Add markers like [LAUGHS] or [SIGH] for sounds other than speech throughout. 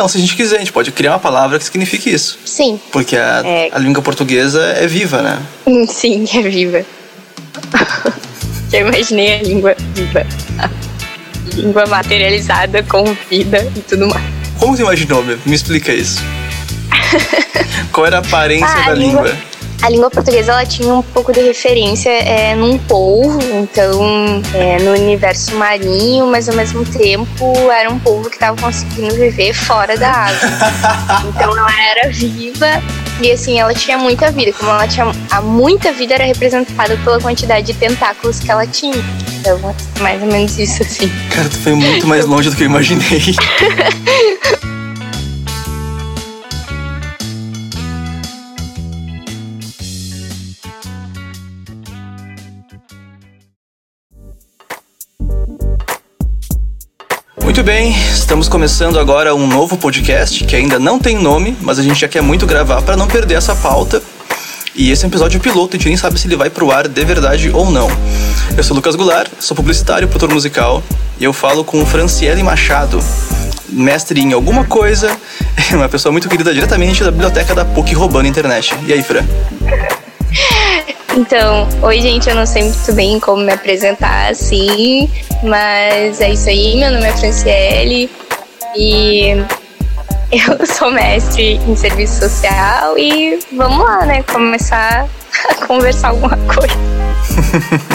Não, se a gente quiser, a gente pode criar uma palavra que signifique isso. Sim. Porque a, É. a língua portuguesa é viva, né? [LAUGHS] Sim, é viva. [LAUGHS] Eu imaginei a língua viva. [LAUGHS] língua materializada com vida e tudo mais. Como você imaginou? Me explica isso. Qual era a aparência Ah, da a língua? língua- A língua portuguesa ela tinha um pouco de referência é, num polvo, então é, no universo marinho, mas ao mesmo tempo era um polvo que estava conseguindo viver fora da água. [LAUGHS] Então ela era viva e assim ela tinha muita vida. Como ela tinha a muita vida era representada pela quantidade de tentáculos que ela tinha. Então mais ou menos isso assim. Cara, tu foi muito mais longe do que eu imaginei. [LAUGHS] Muito bem, estamos começando agora um novo podcast que ainda não tem nome, mas a gente já quer muito gravar para não perder essa pauta. E esse é um episódio piloto, a gente nem sabe se ele vai pro ar de verdade ou não. Eu sou Lucas Goulart, sou publicitário, produtor musical, e eu falo com Franciele Machado, mestre em alguma coisa, [LAUGHS] uma pessoa muito querida diretamente da biblioteca da PUC roubando internet. E aí, Fran? [LAUGHS] Então, oi gente, eu não sei muito bem como me apresentar assim, mas é isso aí, meu nome é Franciele e [LAUGHS] eu sou mestre em serviço social e vamos lá, né, começar a conversar alguma coisa. [LAUGHS]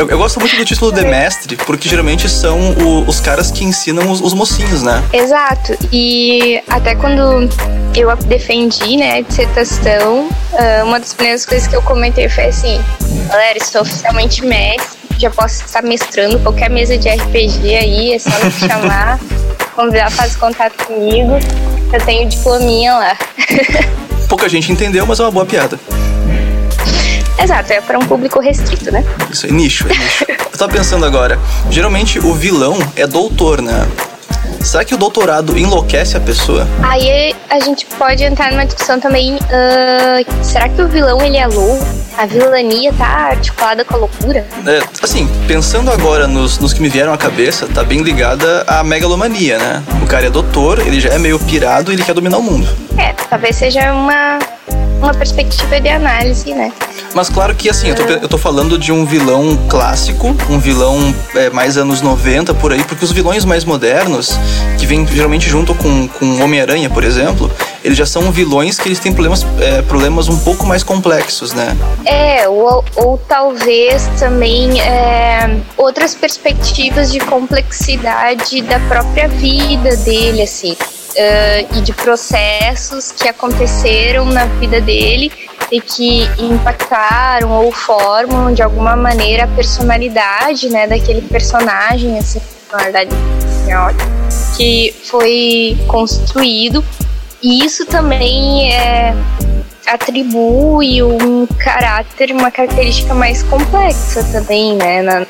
Eu, eu gosto muito do título de mestre, porque geralmente são o- os caras que ensinam os, os mocinhos, né? Exato, e até quando eu defendi, né, a dissertação, ah, uma das primeiras coisas que eu comentei foi assim, galera, estou oficialmente mestre, já posso estar mestrando qualquer mesa de RPG aí, é só me chamar, [LAUGHS] convidar, faz contato comigo, eu tenho diplominha lá. [LAUGHS] Pouca gente entendeu, mas é uma boa piada. Exato, é para um público restrito, né? Isso é nicho, é nicho. Eu tava pensando agora, geralmente o vilão é doutor, né? Será que o doutorado enlouquece a pessoa? Aí a gente pode entrar numa discussão também, ah, será que o vilão ele é louco? A vilania tá articulada com a loucura? É, assim, pensando agora nos, nos que me vieram à cabeça, tá bem ligada à megalomania, né? O cara é doutor, ele já é meio pirado e ele quer dominar o mundo. É, talvez seja uma, uma perspectiva de análise, né? Mas claro que assim, eu tô, eu tô falando de um vilão clássico, um vilão é, mais anos 90 por aí, porque os vilões mais modernos, que vêm geralmente junto com, com Homem-Aranha, por exemplo, eles já são vilões que eles têm problemas, é, problemas um pouco mais complexos, né? É, ou, ou talvez também é, outras perspectivas de complexidade da própria vida dele, assim, é, e de processos que aconteceram na vida dele e que impactaram ou formam de alguma maneira a personalidade, né, daquele personagem, assim, personalidade que foi construído. E isso também é, atribui um caráter, uma característica mais complexa também, né, na,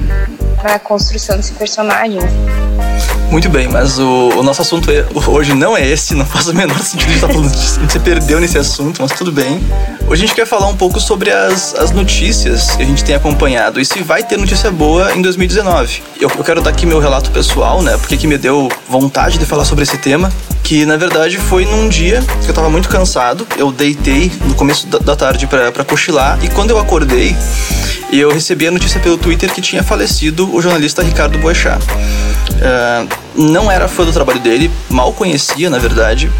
na construção desse personagem. Muito bem, mas o, o nosso assunto é- hoje não é esse, não faz o menor sentido estar falando disso. Se perdeu nesse assunto, mas tudo bem. Hoje a gente quer falar um pouco sobre as, as notícias que a gente tem acompanhado e se vai ter notícia boa em 2019. Eu, eu quero dar aqui meu relato pessoal, né? Porque que me deu vontade de falar sobre esse tema. Que na verdade foi num dia que eu tava muito cansado. Eu deitei no começo da, da tarde pra cochilar e quando eu acordei, eu recebi a notícia pelo Twitter que tinha falecido o jornalista Ricardo Boechat. Ah, não era fã do trabalho dele, mal conhecia, na verdade,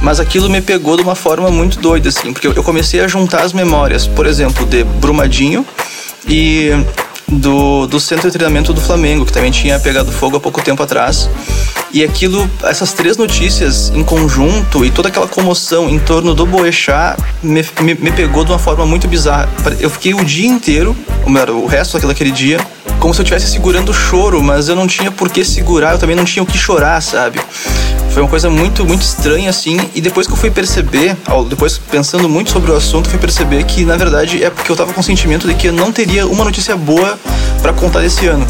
mas aquilo me pegou de uma forma muito doida, assim, porque eu comecei a juntar as memórias, por exemplo, de Brumadinho e do, do centro de treinamento do Flamengo, que também tinha pegado fogo há pouco tempo atrás. E aquilo, essas três notícias em conjunto e toda aquela comoção em torno do Boechat me, me, me pegou de uma forma muito bizarra. Eu fiquei o dia inteiro, ou melhor, o resto daquele dia, como se eu estivesse segurando o choro, mas eu não tinha por que segurar, eu também não tinha o que chorar, sabe? Foi uma coisa muito, muito estranha, assim. E depois que eu fui perceber, depois pensando muito sobre o assunto, fui perceber que, na verdade, é porque eu tava com o sentimento de que eu não teria uma notícia boa pra contar desse ano.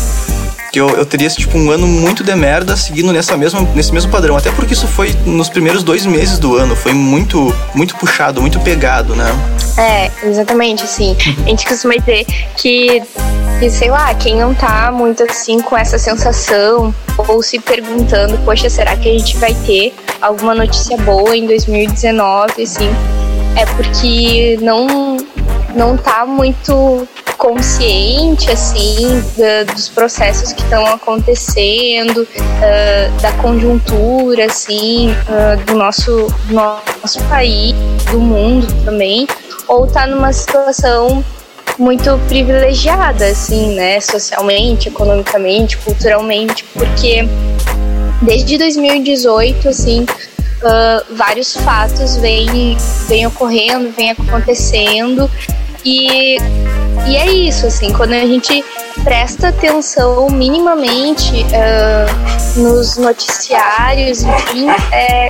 Que eu, eu teria, tipo, um ano muito de merda seguindo nessa mesma, nesse mesmo padrão. Até porque isso foi nos primeiros dois meses do ano. Foi muito, muito puxado, muito pegado, né? É, exatamente, assim. A gente costuma dizer que E sei lá, quem não tá muito assim com essa sensação ou se perguntando, poxa, será que a gente vai ter alguma notícia boa em 2019, assim, é porque não não tá muito consciente assim da, dos processos que estão acontecendo, uh, da conjuntura assim uh, do nosso nosso país, do mundo também, ou tá numa situação muito privilegiada assim, né, socialmente, economicamente, culturalmente, porque desde 2018 assim Uh, vários fatos vêm, vêm ocorrendo, vêm acontecendo e, e é isso, assim, quando a gente presta atenção minimamente uh, nos noticiários, enfim, é,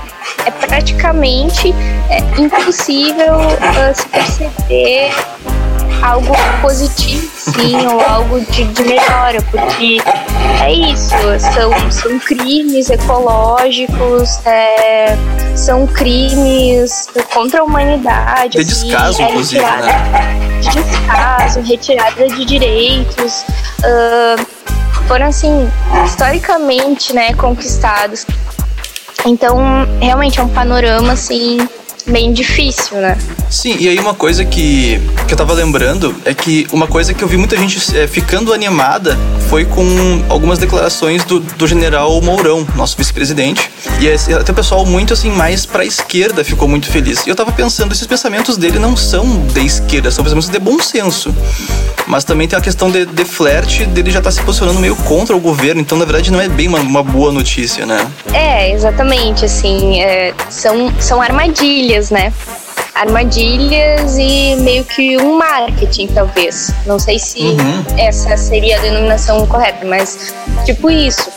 é praticamente é impossível uh, se perceber algo positivo, sim, ou algo de, de melhora, porque é isso, são, são crimes ecológicos, é, são crimes contra a humanidade. De descaso, assim, inclusive, é né? De descaso, retirada de direitos. Uh, foram, assim, historicamente, né, conquistados. Então, realmente é um panorama, assim, bem difícil, né? Sim, e aí uma coisa que, que eu tava lembrando é que uma coisa que eu vi muita gente é, ficando animada foi com algumas declarações do, do general Mourão, nosso vice-presidente. E até o pessoal muito assim, mais pra esquerda ficou muito feliz. E eu tava pensando, esses pensamentos dele não são de esquerda, são pensamentos de bom senso. Mas também tem a questão de, de flerte dele já tá se posicionando meio contra o governo, então na verdade não é bem uma, uma boa notícia, né? É, exatamente, assim, é, são, são armadilhas, né? armadilhas e meio que um marketing, talvez. Não sei se uhum. essa seria a denominação correta, mas tipo isso.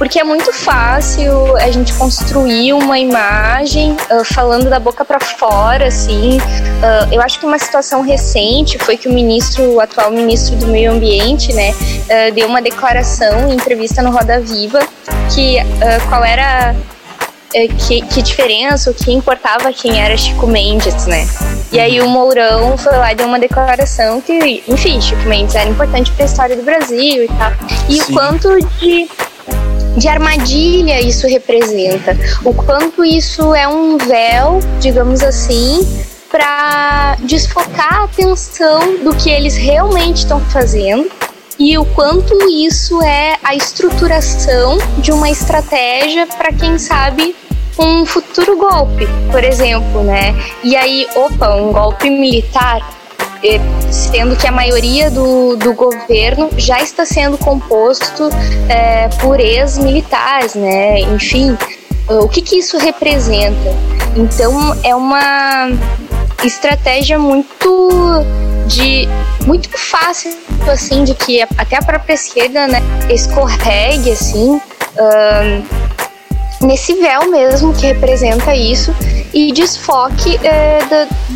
Porque é muito fácil a gente construir uma imagem uh, falando da boca para fora, assim. Uh, eu acho que uma situação recente foi que o ministro, o atual ministro do Meio Ambiente, né, uh, deu uma declaração em entrevista no Roda Viva que qual era é, que, que diferença, o que importava quem era Chico Mendes, né? E aí o Mourão foi lá e deu uma declaração que, enfim, Chico Mendes era importante para a história do Brasil e tal. E Sim. o quanto de de armadilha isso representa, o quanto isso é um véu, digamos assim, para desfocar a atenção do que eles realmente estão fazendo e o quanto isso é a estruturação de uma estratégia para quem sabe um futuro golpe, por exemplo, né? E aí, opa, um golpe militar, sendo que a maioria do, do governo já está sendo composto é, por ex-militares, né? Enfim, o que, que isso representa? Então, é uma estratégia muito de muito fácil assim de que até a própria esquerda né, escorregue assim nesse véu mesmo que representa isso e desfoque é,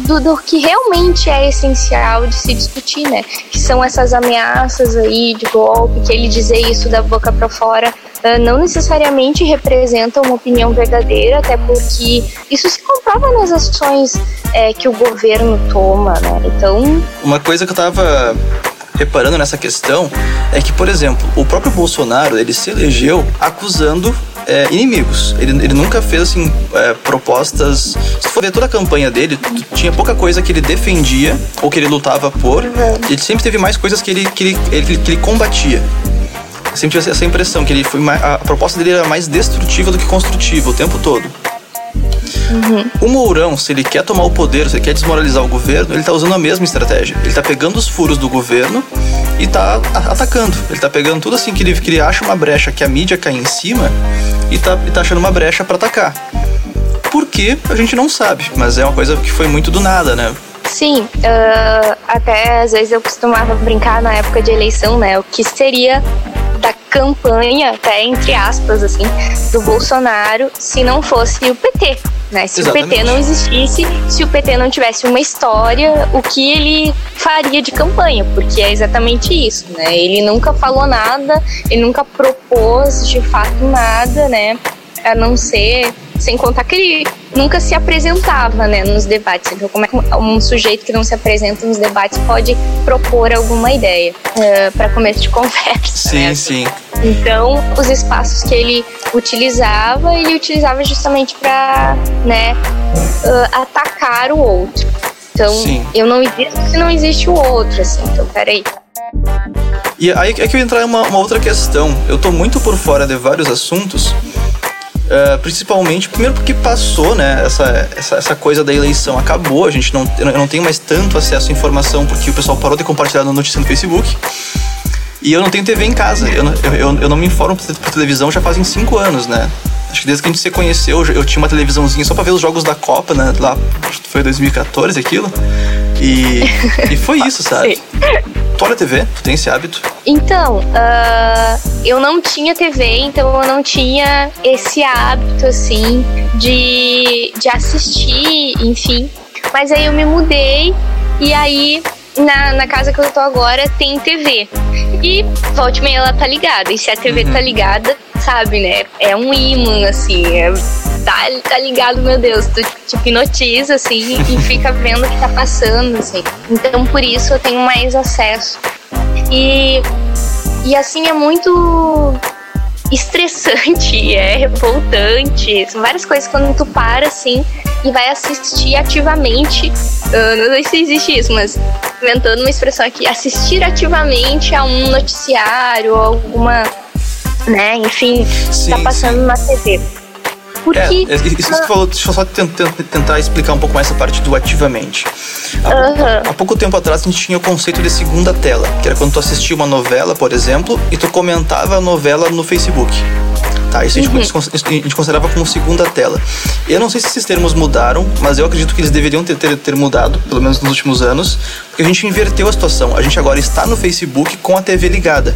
do, do, do, que realmente é essencial de se discutir, né? Que são essas ameaças aí de golpe, que ele dizer isso da boca para fora uh, não necessariamente representa uma opinião verdadeira, até porque isso se comprova nas ações é, que o governo toma, né? Então. Uma coisa que eu tava reparando nessa questão é que, por exemplo, o próprio Bolsonaro ele se elegeu acusando é, inimigos. Ele, ele nunca fez assim é, propostas. Se for ver toda a campanha dele, tinha pouca coisa que ele defendia ou que ele lutava por. Ele sempre teve mais coisas que ele, que ele, ele que ele combatia. Eu sempre tive essa impressão que ele foi mais, a proposta dele era mais destrutiva do que construtiva o tempo todo. Uhum. O Mourão, se ele quer tomar o poder, se ele quer desmoralizar o governo, ele tá usando a mesma estratégia. Ele tá pegando os furos do governo e tá atacando. Ele tá pegando tudo assim que ele, que ele acha uma brecha que a mídia cai em cima e tá, e tá achando uma brecha para atacar. Por quê? A gente não sabe, mas é uma coisa que foi muito do nada, né? Sim, uh, até às vezes eu costumava brincar na época de eleição, né? O que seria da campanha, até entre aspas, assim, do Bolsonaro se não fosse o PT. Né? Se Exatamente. o PT não existisse, se o PT não tivesse uma história, o que ele faria de campanha? Porque é exatamente isso, né? Ele nunca falou nada, ele nunca propôs de fato nada, né? A não ser, sem contar que ele nunca se apresentava, né, nos debates. Então, como é que um sujeito que não se apresenta nos debates pode propor alguma ideia uh, eh, para começo de [LAUGHS] conversa? Sim, né? sim. Então, os espaços que ele utilizava, ele utilizava justamente para, né, uh, atacar o outro. Então, Sim. eu não existo se não existe o outro, assim. Então, peraí. E aí é que eu entrar em uma, uma outra questão. Eu tô muito por fora de vários assuntos. Uh, principalmente, primeiro porque passou, né? Essa, essa, essa, coisa da eleição acabou. A gente não, eu não tenho mais tanto acesso à informação porque o pessoal parou de compartilhar notícia no Facebook. E eu não tenho TV em casa. Eu, eu, eu não me informo por televisão já fazem cinco anos, né? Acho que desde que a gente se conheceu, eu tinha uma televisãozinha só pra ver os jogos da Copa, né? Lá foi 2014 aquilo. E, e foi isso, sabe? Tu olha TV? Tu tem esse hábito? Então, uh, eu não tinha TV, então eu não tinha esse hábito, assim, de, de assistir, enfim. Mas aí eu me mudei e aí na, na casa que eu tô agora tem TV. E volte meia ela tá ligada. E se a TV tá uhum. tá ligada, sabe, né? É um imã, assim. É, tá, tá ligado, meu Deus. Tu te hipnotiza, assim, e [LAUGHS] fica vendo o que tá passando, assim. Então, por isso eu tenho mais acesso. E, e assim, é muito estressante, [LAUGHS] é revoltante. São várias coisas quando tu para, assim, e vai assistir ativamente. Uh, não sei se existe isso, mas inventando uma expressão aqui, assistir ativamente a um noticiário, alguma, né, enfim, sim, tá passando sim. na TV. Porque, é, isso que você falou, deixa eu só tentar, tentar explicar um pouco mais essa parte do ativamente. Há, uhum. há, pouco tempo atrás a gente tinha o conceito de segunda tela, que era quando tu assistia uma novela, por exemplo, e tu comentava a novela no Facebook. Tá, isso a gente, uhum. a gente considerava como segunda tela. Eu não sei se esses termos mudaram, mas eu acredito que eles deveriam ter, ter, ter mudado, pelo menos nos últimos anos, porque a gente inverteu a situação. A gente agora está no Facebook com a TV ligada.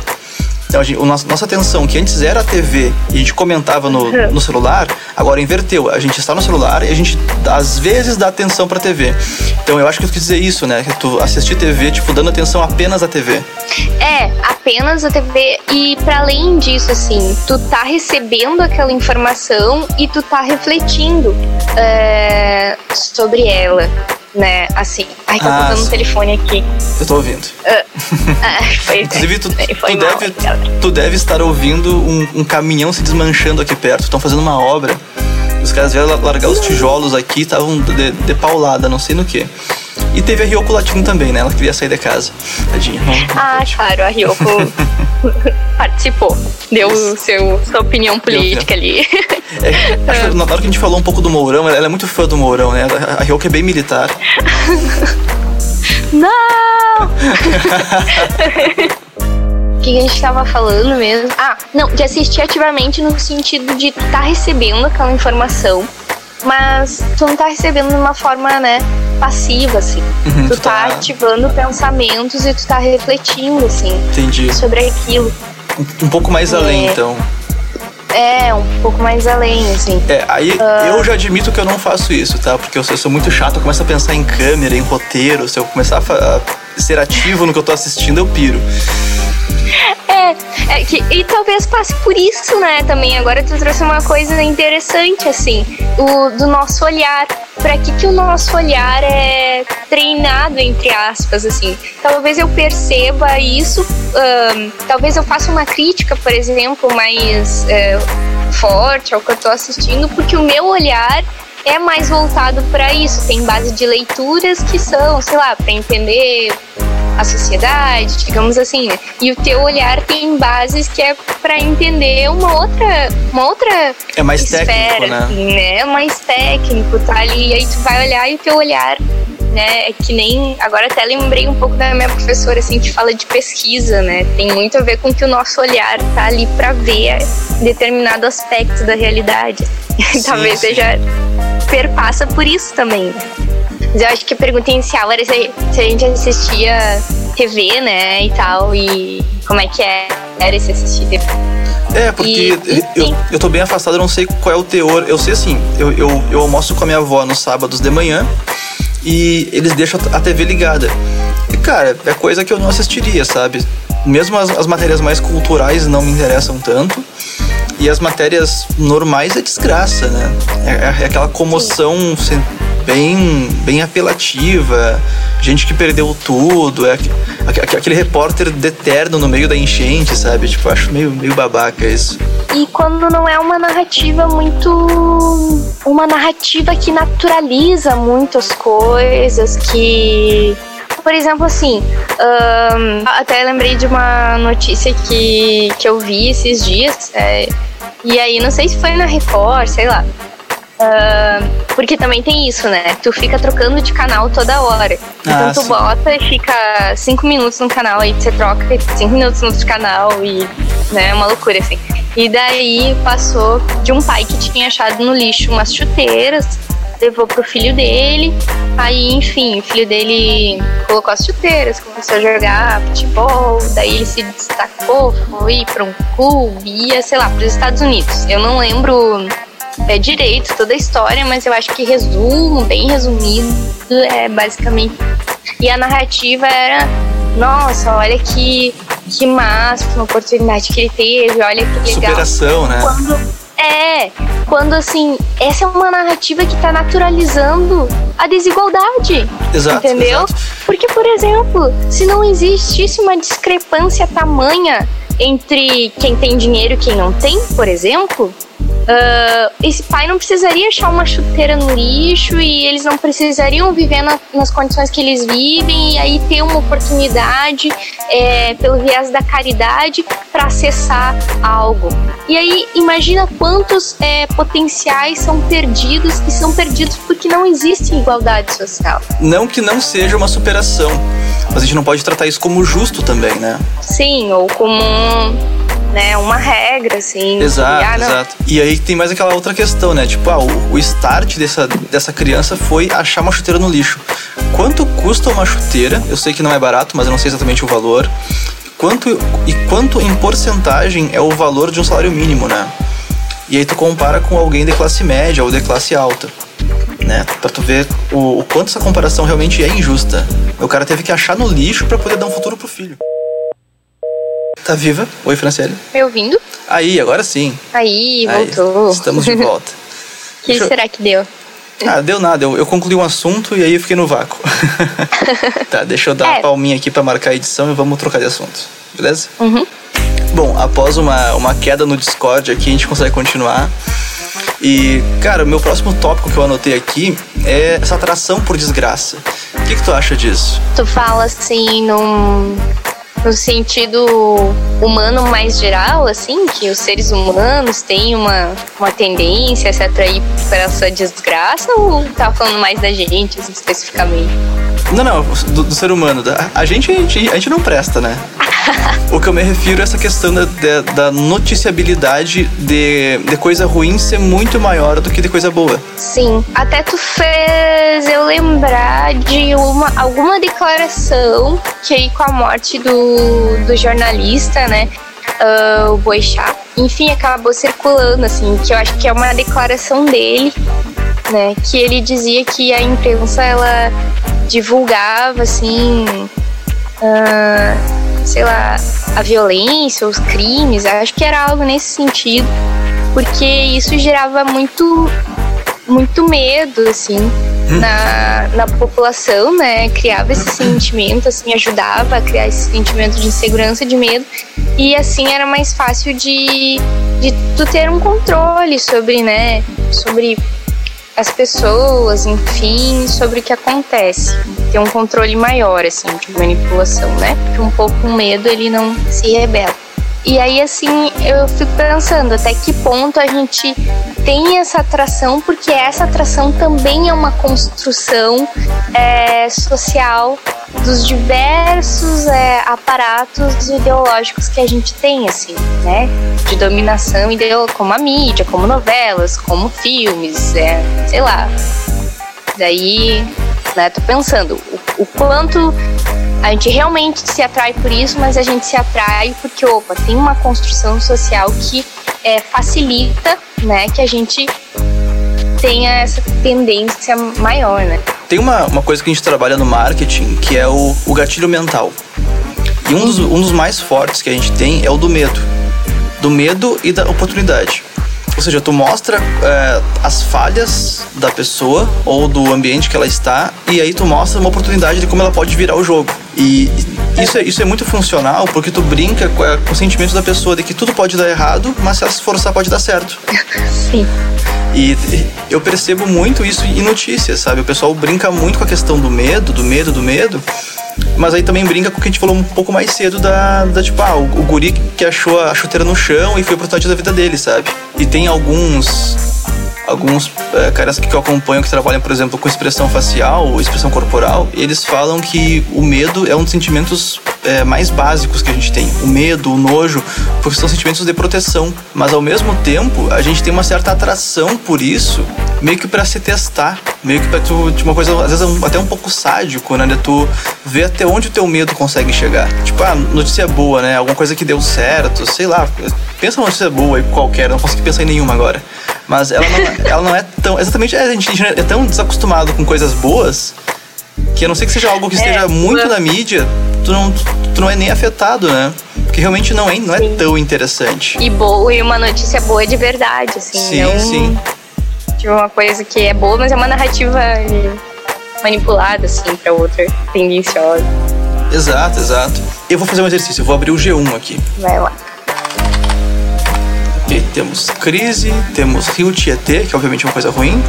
Então, a gente, a nossa atenção, que antes era a TV e a gente comentava no, [LAUGHS] no celular, agora inverteu. A gente está no celular e a gente, às vezes, dá atenção pra TV. Então, eu acho que eu quis dizer isso, né? Que tu assistir TV, tipo, dando atenção apenas à TV. É, apenas a TV. E para além disso, assim, tu tá recebendo aquela informação e tu tá refletindo é, sobre ela né? Assim. Ai, tá ah, tocando um telefone aqui. Eu tô ouvindo. Uh, foi, Inclusive, tu, tu, deve, tu deve estar ouvindo um, um caminhão se desmanchando aqui perto. Estão fazendo uma obra. Os caras vieram largar os tijolos aqui, estavam de, de paulada, não sei no que. E teve a Ryoko latindo também, né? Ela queria sair de casa. Tadinha. ah, claro, a Ryoko [LAUGHS] participou. [LAUGHS] Deu seu, sua opinião política ali. [LAUGHS] É, acho que na hora que a gente falou um pouco do Mourão, ela é muito fã do Mourão, né? A Ryoko é bem militar. [LAUGHS] Não! O que a gente estava falando mesmo? Ah, não, de assistir ativamente no sentido de estar tá recebendo aquela informação mas tu não tá recebendo de uma forma, né, passiva, assim. Uhum, tu, tá, tá, ativando pensamentos e tu tá refletindo, assim, Entendi. sobre aquilo. Um, pouco mais é. além, então. É, um pouco mais além, assim. É, aí uh... eu já admito que eu não faço isso, tá? Porque eu, eu, sou muito chato, eu começo a pensar em câmera, em roteiro. Se eu começar a, a ser ativo no que eu tô assistindo, eu piro. É, é que, e talvez passe por isso, né, também. Agora tu trouxe uma coisa interessante, assim, o, do nosso olhar. Para que, que o nosso olhar é treinado, entre aspas, assim. Talvez eu perceba isso, talvez eu faça uma crítica, por exemplo, mais uh, forte ao que eu tô assistindo, porque o meu olhar é mais voltado para isso. Tem base de leituras que são, sei lá, para entender a sociedade, digamos assim, né? E o teu olhar tem bases que é para entender uma outra, uma outra é mais esfera, técnico, né? Assim, né? É mais técnico, tá ali, e aí tu vai olhar e o teu olhar né? É que nem. Agora até lembrei um pouco da minha professora, assim, que fala de pesquisa, né? Tem muito a ver com que o nosso olhar tá ali para ver determinado aspecto da realidade. [LAUGHS] Sim, Talvez sim. seja. perpassa por isso também. Mas eu acho que a pergunta inicial era se, se a gente assistia TV, né, e tal, e como é que é, era esse assistir TV. É, porque e, eu, eu tô bem afastado, eu não sei qual é o teor. Eu sei assim, eu, eu, eu almoço com a minha avó nos sábados de manhã e eles deixam a TV ligada. E cara, é coisa que eu não assistiria, sabe? Mesmo as, as matérias mais culturais não me interessam tanto. E as matérias normais é desgraça, né? É, é aquela comoção bem, bem apelativa, gente que perdeu tudo, é aquele repórter deterno no meio da enchente, sabe? Tipo, acho meio, meio babaca isso. E quando não é uma narrativa muito. Uma narrativa que naturaliza muitas coisas, que por exemplo, assim, um, até lembrei de uma notícia que, que eu vi esses dias, é, e aí não sei se foi na Record, sei lá. Uh, porque também tem isso, né? Tu fica trocando de canal toda hora. Então ah, tu sim. bota e fica cinco minutos no canal, aí você troca cinco minutos no outro canal e né, é uma loucura assim. E daí passou de um pai que tinha achado no lixo umas chuteiras levou pro filho dele. Aí, enfim, o filho dele colocou as chuteiras, começou a jogar futebol, daí ele se destacou, foi para um clube, ia, sei lá, para os Estados Unidos. Eu não lembro é, direito toda a história, mas eu acho que resumo, bem resumido, é basicamente. E a narrativa era: nossa, olha que, que máxima oportunidade que ele teve, olha que legal. Superação, né? Quando é, quando assim, essa é uma narrativa que tá naturalizando a desigualdade. Exato. Entendeu? Exato. Porque, por exemplo, se não existisse uma discrepância tamanha entre quem tem dinheiro e quem não tem, por exemplo, Uh, esse pai não precisaria achar uma chuteira no lixo e eles não precisariam viver na, nas condições que eles vivem e aí ter uma oportunidade é, pelo viés da caridade para acessar algo. E aí imagina quantos é, potenciais são perdidos e são perdidos porque não existe igualdade social. Não que não seja uma superação, mas a gente não pode tratar isso como justo também, né? Sim, ou como né, uma regra, assim. Exato, e, ah, exato. E aí tem mais aquela outra questão, né? Tipo, ah, o, o start dessa, dessa criança foi achar uma chuteira no lixo. Quanto custa uma chuteira? Eu sei que não é barato, mas eu não sei exatamente o valor. Quanto, e quanto em porcentagem é o valor de um salário mínimo, né? E aí tu compara com alguém de classe média ou de classe alta. Né? Pra tu ver o, o quanto essa comparação realmente é injusta. O cara teve que achar no lixo para poder dar um futuro pro filho. Tá viva? Oi, Franciele. Me ouvindo? Aí, agora sim. Aí, voltou. estamos de volta. O [LAUGHS] que Deixa será eu... que deu? Ah, deu nada. Eu, eu, concluí um assunto e aí eu fiquei no vácuo. [LAUGHS] tá, deixa eu dar é. uma palminha aqui para marcar a edição e vamos trocar de assunto. Beleza? Uhum. Bom, após uma, uma queda no Discord aqui, a gente consegue continuar. E, cara, o meu próximo tópico que eu anotei aqui é essa atração por desgraça. O que, que tu acha disso? Tu fala assim num no sentido humano mais geral, assim, que os seres humanos têm uma, uma tendência a se atrair para essa desgraça, ou tá falando mais da gente, assim, especificamente? Não, não, do, do ser humano. A, gente, a gente, a gente não presta, né? [LAUGHS] o que eu me refiro é essa questão da, da noticiabilidade de, de coisa ruim ser muito maior do que de coisa boa. Sim. Até tu fez eu lembrar de uma, alguma declaração que aí com a morte do, do jornalista, né? Uh, o Boixá, enfim, acabou circulando, assim, que eu acho que é uma declaração dele, né? Que ele dizia que a imprensa, ela divulgava, assim, uh, sei lá, a violência, os crimes, acho que era algo nesse sentido, porque isso gerava muito, muito medo, assim, hum. na, na população, né? Criava esse sentimento, assim, ajudava a criar esse sentimento de insegurança, de medo, e assim era mais fácil de, de tu ter um controle sobre, né, sobre as pessoas, enfim, sobre o que acontece. Ter um controle maior, assim, de manipulação, né? Porque um pouco com medo ele não se rebela. E aí, assim, eu fico pensando até que ponto a gente tem essa atração, porque essa atração também é uma construção é, social dos diversos é, aparatos ideológicos que a gente tem, assim, né? De dominação ideológica, como a mídia, como novelas, como filmes, é, sei lá. Daí, né, tô pensando o, o quanto a gente realmente se atrai por isso, mas a gente se atrai porque, opa, tem uma construção social que é, facilita, né, que a gente tenha essa tendência maior, né? Tem uma, uma coisa que a gente trabalha no marketing que é o, o gatilho mental. E um dos, um dos mais fortes que a gente tem é o do medo. do medo e da oportunidade. Ou seja, tu mostra é, as falhas da pessoa ou do ambiente que ela está e aí tu mostra uma oportunidade de como ela pode virar o jogo. E isso é, isso é muito funcional porque tu brinca com, é, com o sentimento da pessoa de que tudo pode dar errado, mas se ela se esforçar pode dar certo. Sim. E eu percebo muito isso em notícias, sabe? O pessoal brinca muito com a questão do medo, do medo, do medo. Mas aí também brinca com o que a gente falou um pouco mais cedo da, da tipo, ah, o, o guri que achou a chuteira no chão e foi pro da vida dele, sabe? E tem alguns alguns é, caras que eu acompanho que trabalham, por exemplo, com expressão facial, expressão corporal, eles falam que o medo é um dos sentimentos é, mais básicos que a gente tem. O medo, o nojo, porque são sentimentos de proteção. Mas ao mesmo tempo, a gente tem uma certa atração por isso, meio que para se testar, meio que para tu, tipo, uma coisa, às vezes até um pouco sádico, né? De tu ver até onde o teu medo consegue chegar. Tipo, ah, notícia boa, né? Alguma coisa que deu certo, sei lá. Pensa numa notícia boa aí qualquer, não consigo pensar em nenhuma agora. Mas ela não, é, ela não é tão. Exatamente, é, a gente é tão desacostumado com coisas boas que a não ser que seja algo que é, esteja muito na mídia, tu não, tu não é nem afetado, né? Porque realmente não é, não é tão interessante. E boa, e uma notícia boa de verdade, assim. Sim, não, sim. Tipo, uma coisa que é boa, mas é uma narrativa manipulada, assim, pra outra, tendenciosa. Exato, exato. Eu vou fazer um exercício, eu vou abrir o G1 aqui. Vai lá. E temos crise, temos rio Tietê, que obviamente é uma coisa ruim,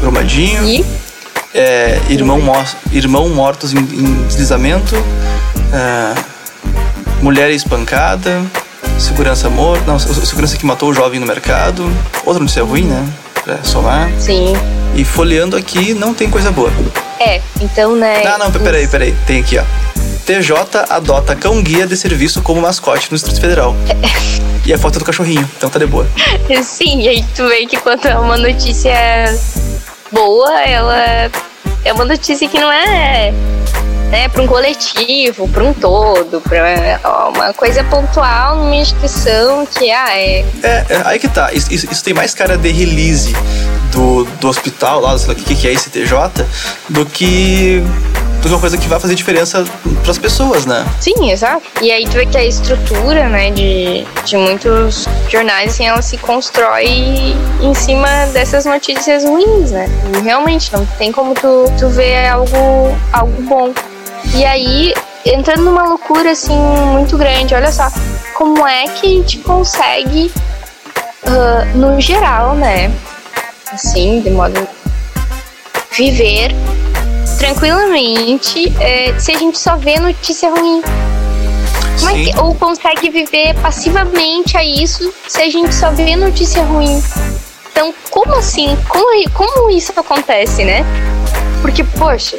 Brumadinho. E? É, irmão, irmão mortos em, em deslizamento, é, mulher espancada, segurança morta, não, segurança que matou o jovem no mercado, outra notícia ruim, né? Pra somar. Sim. E folheando aqui não tem coisa boa. É, então, né? Não, não, peraí, peraí, tem aqui, ó. TJ adota cão guia de serviço como mascote no Distrito Federal. E a foto do cachorrinho, então tá de boa. [LAUGHS] Sim, e aí tu vê que quando é uma notícia boa, ela é uma notícia que não é né, para um coletivo, para um todo, para uma coisa pontual numa instituição que ah, é... é. É, aí que tá. Isso, isso, isso, tem mais cara de release do, do hospital, lá, sei lá o que, que é esse TJ, do que que uma coisa que vai fazer diferença para as pessoas, né? Sim, exato. E aí tu vê que a estrutura, né, de, de muitos jornais, assim, ela se constrói em cima dessas notícias ruins, né? E realmente não tem como tu, tu ver algo, algo bom. E aí, entrando numa loucura, assim, muito grande, olha só, como é que a gente consegue, uh, no geral, né, assim, de modo viver tranquilamente é, se a gente só vê notícia ruim. Como é que, ou consegue viver passivamente a isso se a gente só vê notícia ruim? Então, como assim? Como, como isso acontece, né? Porque, poxa,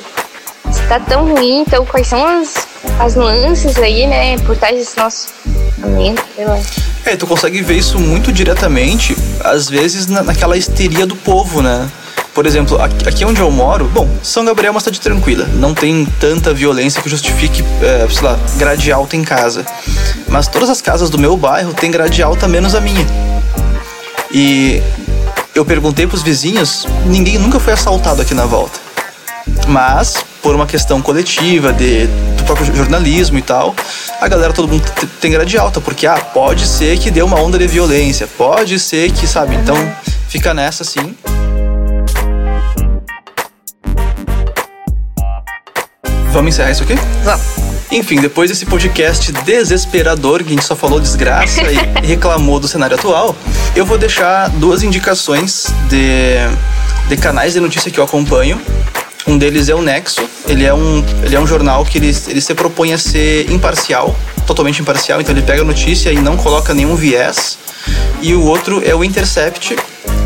se tá tão ruim, então quais são as, as nuances aí, né, por trás desse nosso momento, sei lá. É, tu consegue ver isso muito diretamente, às vezes na, naquela histeria do povo, né? Por exemplo, aqui onde eu moro, bom, São Gabriel é uma cidade tranquila, não tem tanta violência que justifique, é, sei lá, grade alta em casa. Mas todas as casas do meu bairro têm grade alta menos a minha. E eu perguntei pros vizinhos, ninguém nunca foi assaltado aqui na volta. Mas, por uma questão coletiva, de, do próprio jornalismo e tal, a galera, todo mundo tem grade alta, porque, ah, pode ser que dê uma onda de violência, pode ser que, sabe, então fica nessa assim. Vamos encerrar isso aqui? Vamos. Enfim, depois desse podcast desesperador, que a gente só falou desgraça e [LAUGHS] reclamou do cenário atual, eu vou deixar duas indicações de, de canais de notícia que eu acompanho. Um deles é o Nexo, ele é um, ele é um jornal que ele, ele se propõe a ser imparcial, totalmente imparcial, então ele pega a notícia e não coloca nenhum viés. E o outro é o Intercept,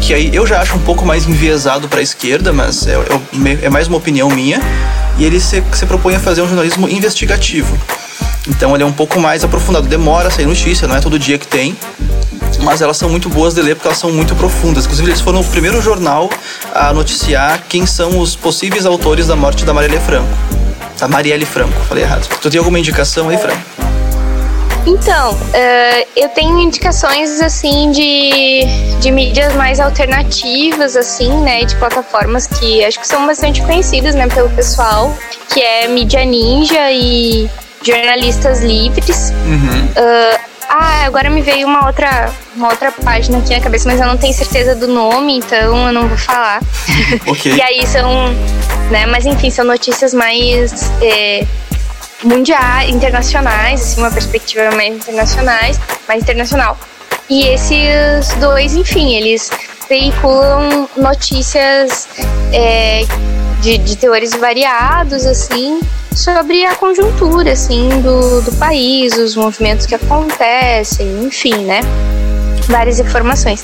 que aí eu já acho um pouco mais enviesado para a esquerda, mas é, é, é mais uma opinião minha e ele se, se propõe a fazer um jornalismo investigativo. Então ele é um pouco mais aprofundado. Demora a sair notícia, não é todo dia que tem. Mas elas são muito boas de ler porque elas são muito profundas. Inclusive, eles foram o primeiro jornal a noticiar quem são os possíveis autores da morte da Marielle Franco. Da Marielle Franco, falei errado. Tu tem alguma indicação aí, Franco? Então, uh, eu tenho indicações assim de, de mídias mais alternativas, assim, né? De plataformas que acho que são bastante conhecidas, né, pelo pessoal, que é Mídia Ninja e Jornalistas Livres. Uhum. Uh, Ah, agora me veio uma outra, uma outra página aqui na cabeça, mas eu não tenho certeza do nome, então eu não vou falar. [LAUGHS] Ok. e aí são, né? Mas enfim, são notícias mais é, mundiais, internacionais, assim, uma perspectiva mais internacionais, mais internacional. E esses dois, enfim, eles veiculam notícias é, de, de teores variados, assim, sobre a conjuntura, assim, do, do país, os movimentos que acontecem, enfim, né? Várias informações.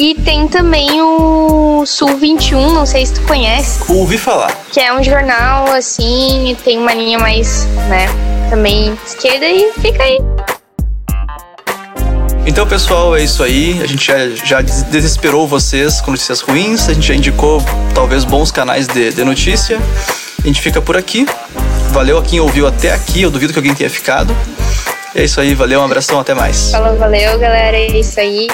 E tem também o Sul 21, não sei se tu conhece. Ouvi falar. Que é um jornal, assim, tem uma linha mais, né, também esquerda e fica aí. Então, pessoal, é isso aí. A gente já, já desesperou vocês com notícias ruins. A gente já indicou talvez bons canais de, de notícia. A gente fica por aqui. Valeu a quem ouviu até aqui. Eu duvido que alguém tenha ficado. É isso aí. Valeu, um abração. Até mais. Falou, valeu, galera. É isso aí.